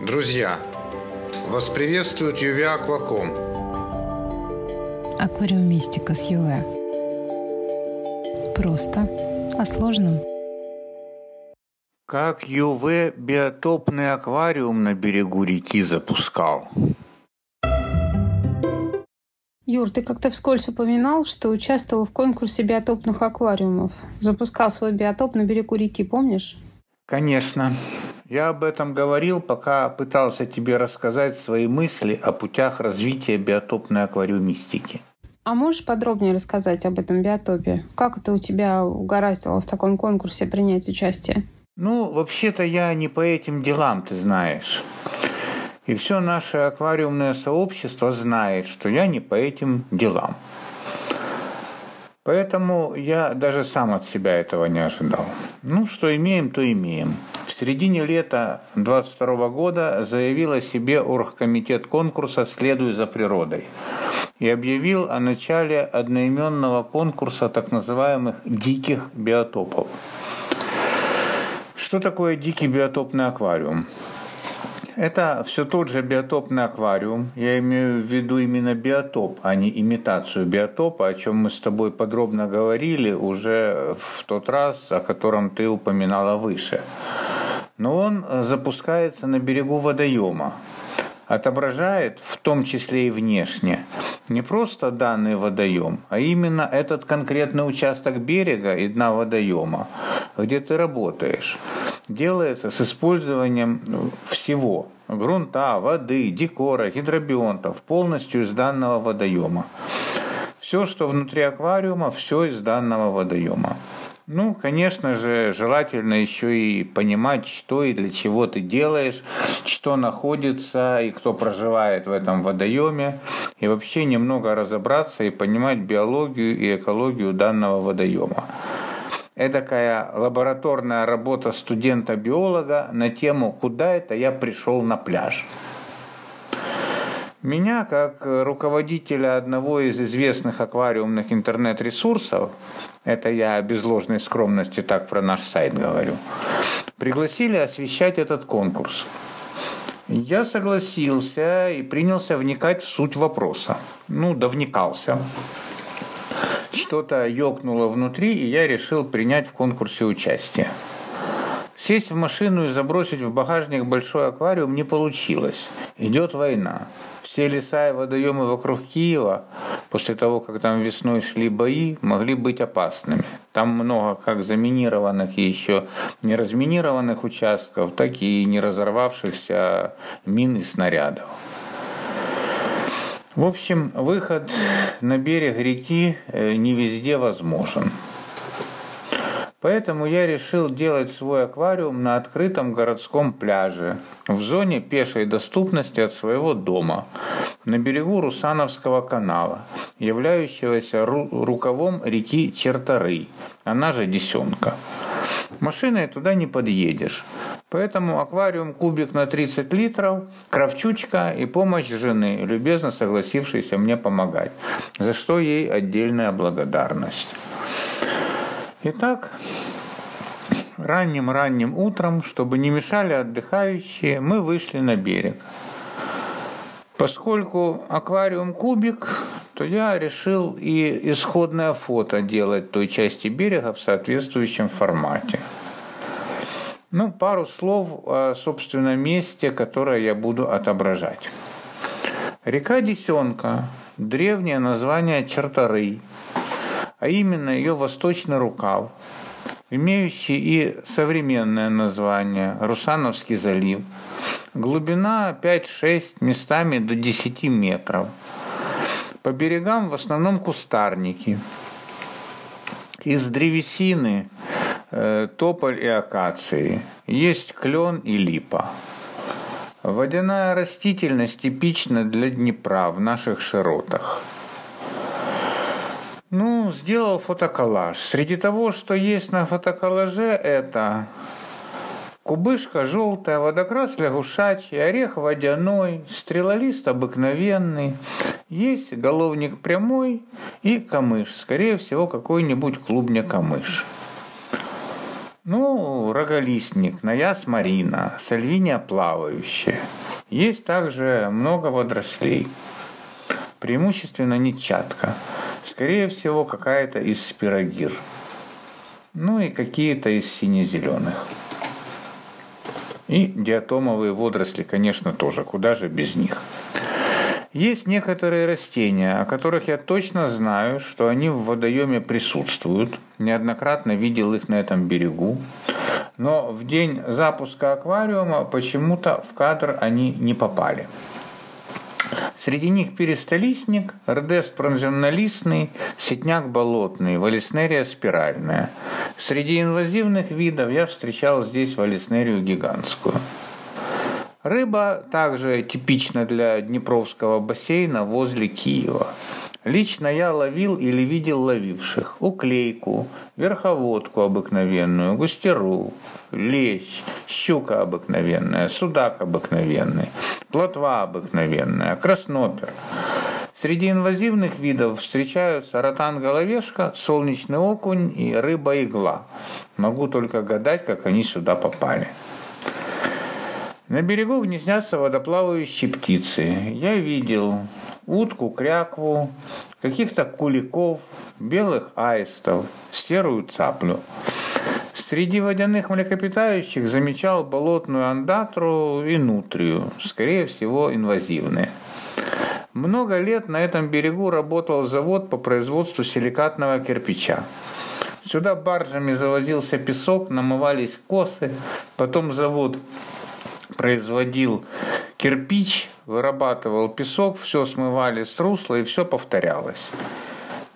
Друзья, вас приветствует Юве Акваком. Аквариумистика с Юве. Просто о сложном. Как Юве биотопный аквариум на берегу реки запускал. Юр, ты как-то вскользь упоминал, что участвовал в конкурсе биотопных аквариумов. Запускал свой биотоп на берегу реки, помнишь? Конечно. Я об этом говорил, пока пытался тебе рассказать свои мысли о путях развития биотопной аквариумистики. А можешь подробнее рассказать об этом биотопе? Как это у тебя угораздило в таком конкурсе принять участие? Ну, вообще-то я не по этим делам, ты знаешь. И все наше аквариумное сообщество знает, что я не по этим делам. Поэтому я даже сам от себя этого не ожидал. Ну, что имеем, то имеем. В середине лета 22 года заявил о себе оргкомитет конкурса «Следуй за природой» и объявил о начале одноименного конкурса так называемых «диких биотопов». Что такое дикий биотопный аквариум? Это все тот же биотопный аквариум. Я имею в виду именно биотоп, а не имитацию биотопа, о чем мы с тобой подробно говорили уже в тот раз, о котором ты упоминала выше. Но он запускается на берегу водоема, отображает, в том числе и внешне, не просто данный водоем, а именно этот конкретный участок берега и дна водоема, где ты работаешь делается с использованием ну, всего – грунта, воды, декора, гидробионтов, полностью из данного водоема. Все, что внутри аквариума, все из данного водоема. Ну, конечно же, желательно еще и понимать, что и для чего ты делаешь, что находится и кто проживает в этом водоеме, и вообще немного разобраться и понимать биологию и экологию данного водоема эдакая лабораторная работа студента-биолога на тему «Куда это я пришел на пляж?». Меня, как руководителя одного из известных аквариумных интернет-ресурсов, это я без ложной скромности так про наш сайт говорю, пригласили освещать этот конкурс. Я согласился и принялся вникать в суть вопроса. Ну, да вникался что-то ёкнуло внутри, и я решил принять в конкурсе участие. Сесть в машину и забросить в багажник большой аквариум не получилось. Идет война. Все леса и водоемы вокруг Киева, после того, как там весной шли бои, могли быть опасными. Там много как заминированных и еще не разминированных участков, так и не разорвавшихся мин и снарядов. В общем, выход на берег реки э, не везде возможен. Поэтому я решил делать свой аквариум на открытом городском пляже, в зоне пешей доступности от своего дома, на берегу Русановского канала, являющегося рукавом реки Чертары, она же Десенка. Машиной туда не подъедешь. Поэтому аквариум кубик на 30 литров, кравчучка и помощь жены, любезно согласившейся мне помогать, за что ей отдельная благодарность. Итак, ранним-ранним утром, чтобы не мешали отдыхающие, мы вышли на берег. Поскольку аквариум кубик, то я решил и исходное фото делать той части берега в соответствующем формате. Ну, пару слов о собственном месте, которое я буду отображать. Река Десенка – древнее название Чертары, а именно ее восточный рукав, имеющий и современное название – Русановский залив. Глубина 5-6, местами до 10 метров. По берегам в основном кустарники. Из древесины Э, тополь и акации, есть клен и липа. Водяная растительность типична для Днепра в наших широтах. Ну, сделал фотоколлаж. Среди того, что есть на фотоколлаже, это кубышка желтая, водокрас лягушачий, орех водяной, стрелолист обыкновенный, есть головник прямой и камыш, скорее всего, какой-нибудь клубня камыш. Ну, роголистник, наяс марина, сальвиния плавающая. Есть также много водорослей. Преимущественно нетчатка. Скорее всего, какая-то из спирогир. Ну и какие-то из сине-зеленых. И диатомовые водоросли, конечно, тоже. Куда же без них? Есть некоторые растения, о которых я точно знаю, что они в водоеме присутствуют. Неоднократно видел их на этом берегу. Но в день запуска аквариума почему-то в кадр они не попали. Среди них перистолистник, рдес пронземнолистный, сетняк болотный, валиснерия спиральная. Среди инвазивных видов я встречал здесь валиснерию гигантскую. Рыба также типична для Днепровского бассейна возле Киева. Лично я ловил или видел ловивших уклейку, верховодку обыкновенную, густеру, лещ, щука обыкновенная, судак обыкновенный, плотва обыкновенная, краснопер. Среди инвазивных видов встречаются ротан-головешка, солнечный окунь и рыба-игла. Могу только гадать, как они сюда попали. На берегу гнездятся водоплавающие птицы. Я видел утку, крякву, каких-то куликов, белых аистов, серую цаплю. Среди водяных млекопитающих замечал болотную андатру и нутрию, скорее всего инвазивные. Много лет на этом берегу работал завод по производству силикатного кирпича. Сюда баржами завозился песок, намывались косы, потом завод производил кирпич, вырабатывал песок, все смывали с русла и все повторялось.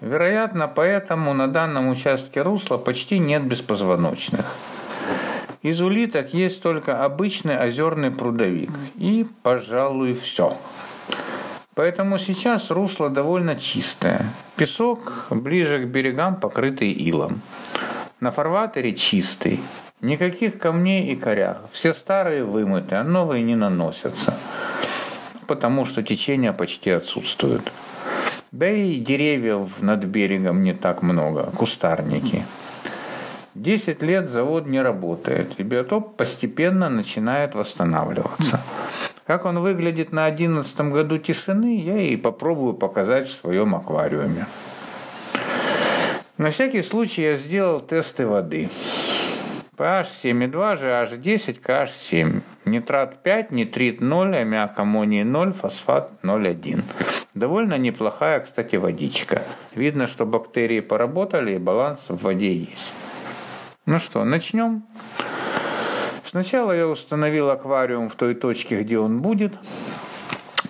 Вероятно, поэтому на данном участке русла почти нет беспозвоночных. Из улиток есть только обычный озерный прудовик. И, пожалуй, все. Поэтому сейчас русло довольно чистое. Песок ближе к берегам покрытый илом. На фарватере чистый. Никаких камней и корях. Все старые вымыты, а новые не наносятся. Потому что течение почти отсутствует. Да и деревьев над берегом не так много, кустарники. Десять лет завод не работает, и биотоп постепенно начинает восстанавливаться. Как он выглядит на одиннадцатом году тишины, я и попробую показать в своем аквариуме. На всякий случай я сделал тесты воды pH 7,2, GH 10, KH 7. Нитрат 5, нитрит 0, аммиак аммоний 0, фосфат 0,1. Довольно неплохая, кстати, водичка. Видно, что бактерии поработали и баланс в воде есть. Ну что, начнем? Сначала я установил аквариум в той точке, где он будет.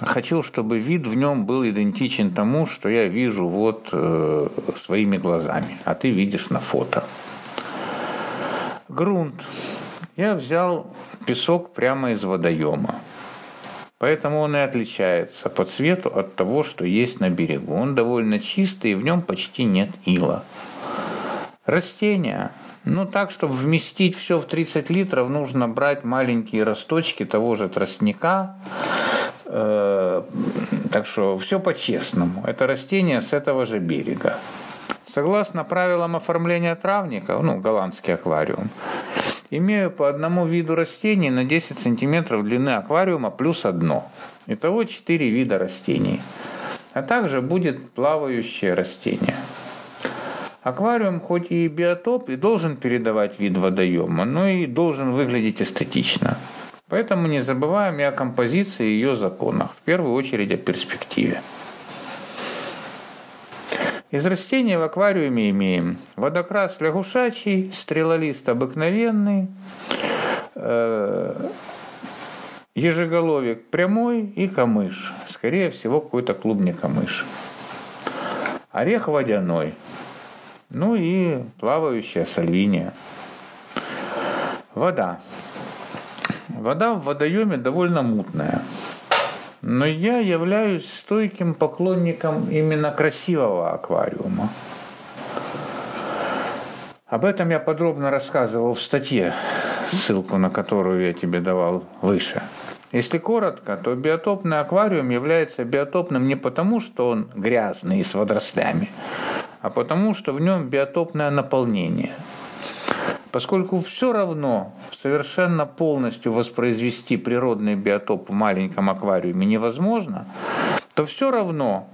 Хочу, чтобы вид в нем был идентичен тому, что я вижу вот э, своими глазами, а ты видишь на фото. Грунт. Я взял песок прямо из водоема. Поэтому он и отличается по цвету от того, что есть на берегу. Он довольно чистый, и в нем почти нет ила. Растения. Ну, так, чтобы вместить все в 30 литров, нужно брать маленькие росточки того же тростника. Э, так что все по-честному. Это растение с этого же берега. Согласно правилам оформления травника, ну, голландский аквариум, имею по одному виду растений на 10 сантиметров длины аквариума плюс одно. Итого 4 вида растений. А также будет плавающее растение. Аквариум хоть и биотоп и должен передавать вид водоема, но и должен выглядеть эстетично. Поэтому не забываем и о композиции и ее законах, в первую очередь о перспективе. Из растений в аквариуме имеем водокрас лягушачий, стрелолист обыкновенный, э, ежеголовик прямой и камыш. Скорее всего, какой-то клубник камыш. Орех водяной. Ну и плавающая сальвиния. Вода. Вода в водоеме довольно мутная. Но я являюсь стойким поклонником именно красивого аквариума. Об этом я подробно рассказывал в статье, ссылку на которую я тебе давал выше. Если коротко, то биотопный аквариум является биотопным не потому, что он грязный и с водорослями, а потому, что в нем биотопное наполнение. Поскольку все равно совершенно полностью воспроизвести природный биотоп в маленьком аквариуме невозможно, то все равно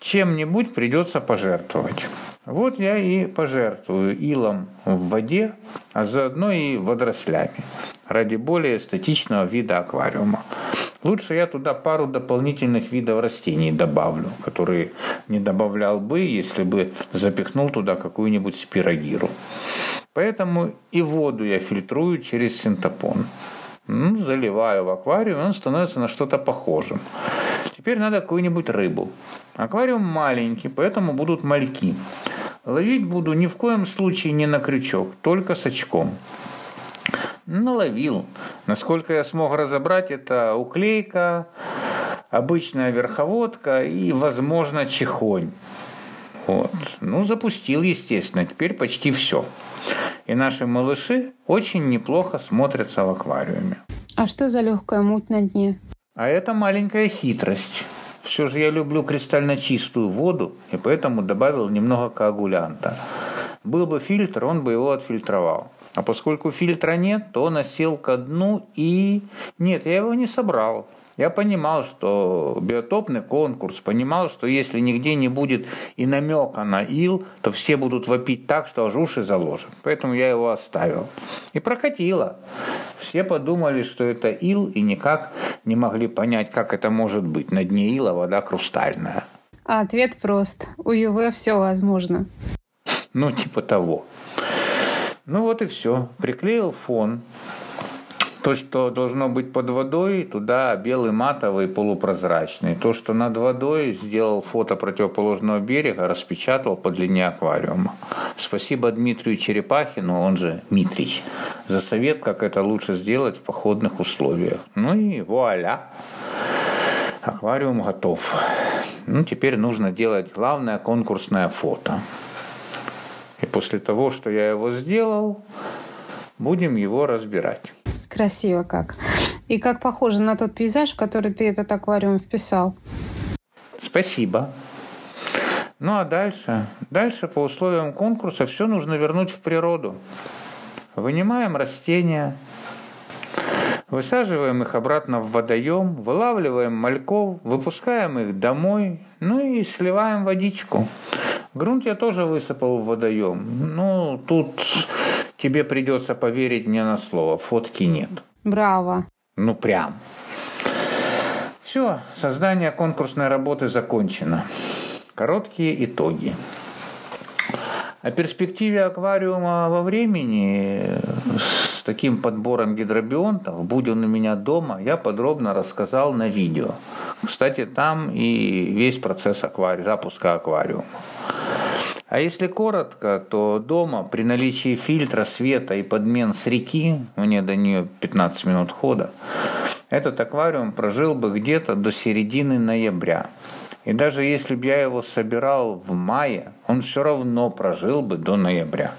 чем-нибудь придется пожертвовать. Вот я и пожертвую илом в воде, а заодно и водорослями ради более эстетичного вида аквариума. Лучше я туда пару дополнительных видов растений добавлю, которые не добавлял бы, если бы запихнул туда какую-нибудь спирогиру. Поэтому и воду я фильтрую через синтопон. Ну, заливаю в аквариум, он становится на что-то похожим. Теперь надо какую-нибудь рыбу. Аквариум маленький, поэтому будут мальки. Ловить буду ни в коем случае не на крючок, только с очком. Наловил. Насколько я смог разобрать, это уклейка, обычная верховодка и, возможно, чехонь. Вот. Ну, запустил, естественно. Теперь почти все. И наши малыши очень неплохо смотрятся в аквариуме. А что за легкая муть на дне? А это маленькая хитрость. Все же я люблю кристально чистую воду, и поэтому добавил немного коагулянта. Был бы фильтр, он бы его отфильтровал. А поскольку фильтра нет, то он осел ко дну и... Нет, я его не собрал. Я понимал, что биотопный конкурс, понимал, что если нигде не будет и намека на ил, то все будут вопить так, что аж уши заложат. Поэтому я его оставил. И прокатило. Все подумали, что это ил, и никак не могли понять, как это может быть. На дне ила вода хрустальная. А ответ прост. У ЮВ все возможно. Ну, типа того. Ну вот и все. Приклеил фон. То, что должно быть под водой, туда белый матовый полупрозрачный. То, что над водой, сделал фото противоположного берега, распечатал по длине аквариума. Спасибо Дмитрию Черепахину, он же Митрич, за совет, как это лучше сделать в походных условиях. Ну и вуаля! Аквариум готов. Ну, теперь нужно делать главное конкурсное фото. И после того, что я его сделал, будем его разбирать. Красиво как. И как похоже на тот пейзаж, в который ты этот аквариум вписал. Спасибо. Ну а дальше? Дальше по условиям конкурса все нужно вернуть в природу. Вынимаем растения, высаживаем их обратно в водоем, вылавливаем мальков, выпускаем их домой, ну и сливаем водичку. Грунт я тоже высыпал в водоем. Ну, тут тебе придется поверить мне на слово. Фотки нет. Браво. Ну, прям. Все, создание конкурсной работы закончено. Короткие итоги. О перспективе аквариума во времени с таким подбором гидробионтов, будь он у меня дома, я подробно рассказал на видео. Кстати, там и весь процесс аквари... запуска аквариума. А если коротко, то дома при наличии фильтра света и подмен с реки, мне до нее 15 минут хода, этот аквариум прожил бы где-то до середины ноября. И даже если бы я его собирал в мае, он все равно прожил бы до ноября.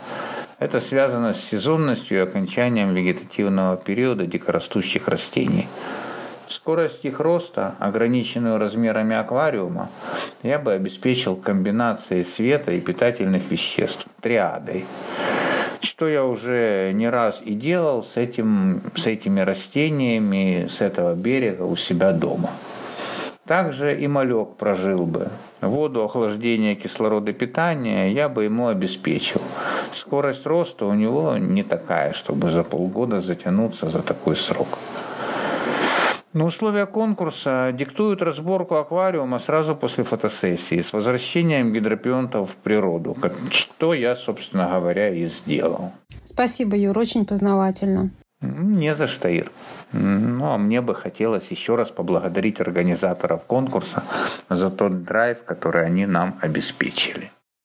Это связано с сезонностью и окончанием вегетативного периода дикорастущих растений. Скорость их роста, ограниченную размерами аквариума, я бы обеспечил комбинацией света и питательных веществ, триадой. Что я уже не раз и делал с, этим, с этими растениями с этого берега у себя дома. Также и малек прожил бы. Воду, охлаждение, кислорода, питания я бы ему обеспечил. Скорость роста у него не такая, чтобы за полгода затянуться за такой срок. Но условия конкурса диктуют разборку аквариума сразу после фотосессии с возвращением гидропионтов в природу, что я, собственно говоря, и сделал. Спасибо, Юр, очень познавательно. Не за что, Ир. Ну, а мне бы хотелось еще раз поблагодарить организаторов конкурса за тот драйв, который они нам обеспечили.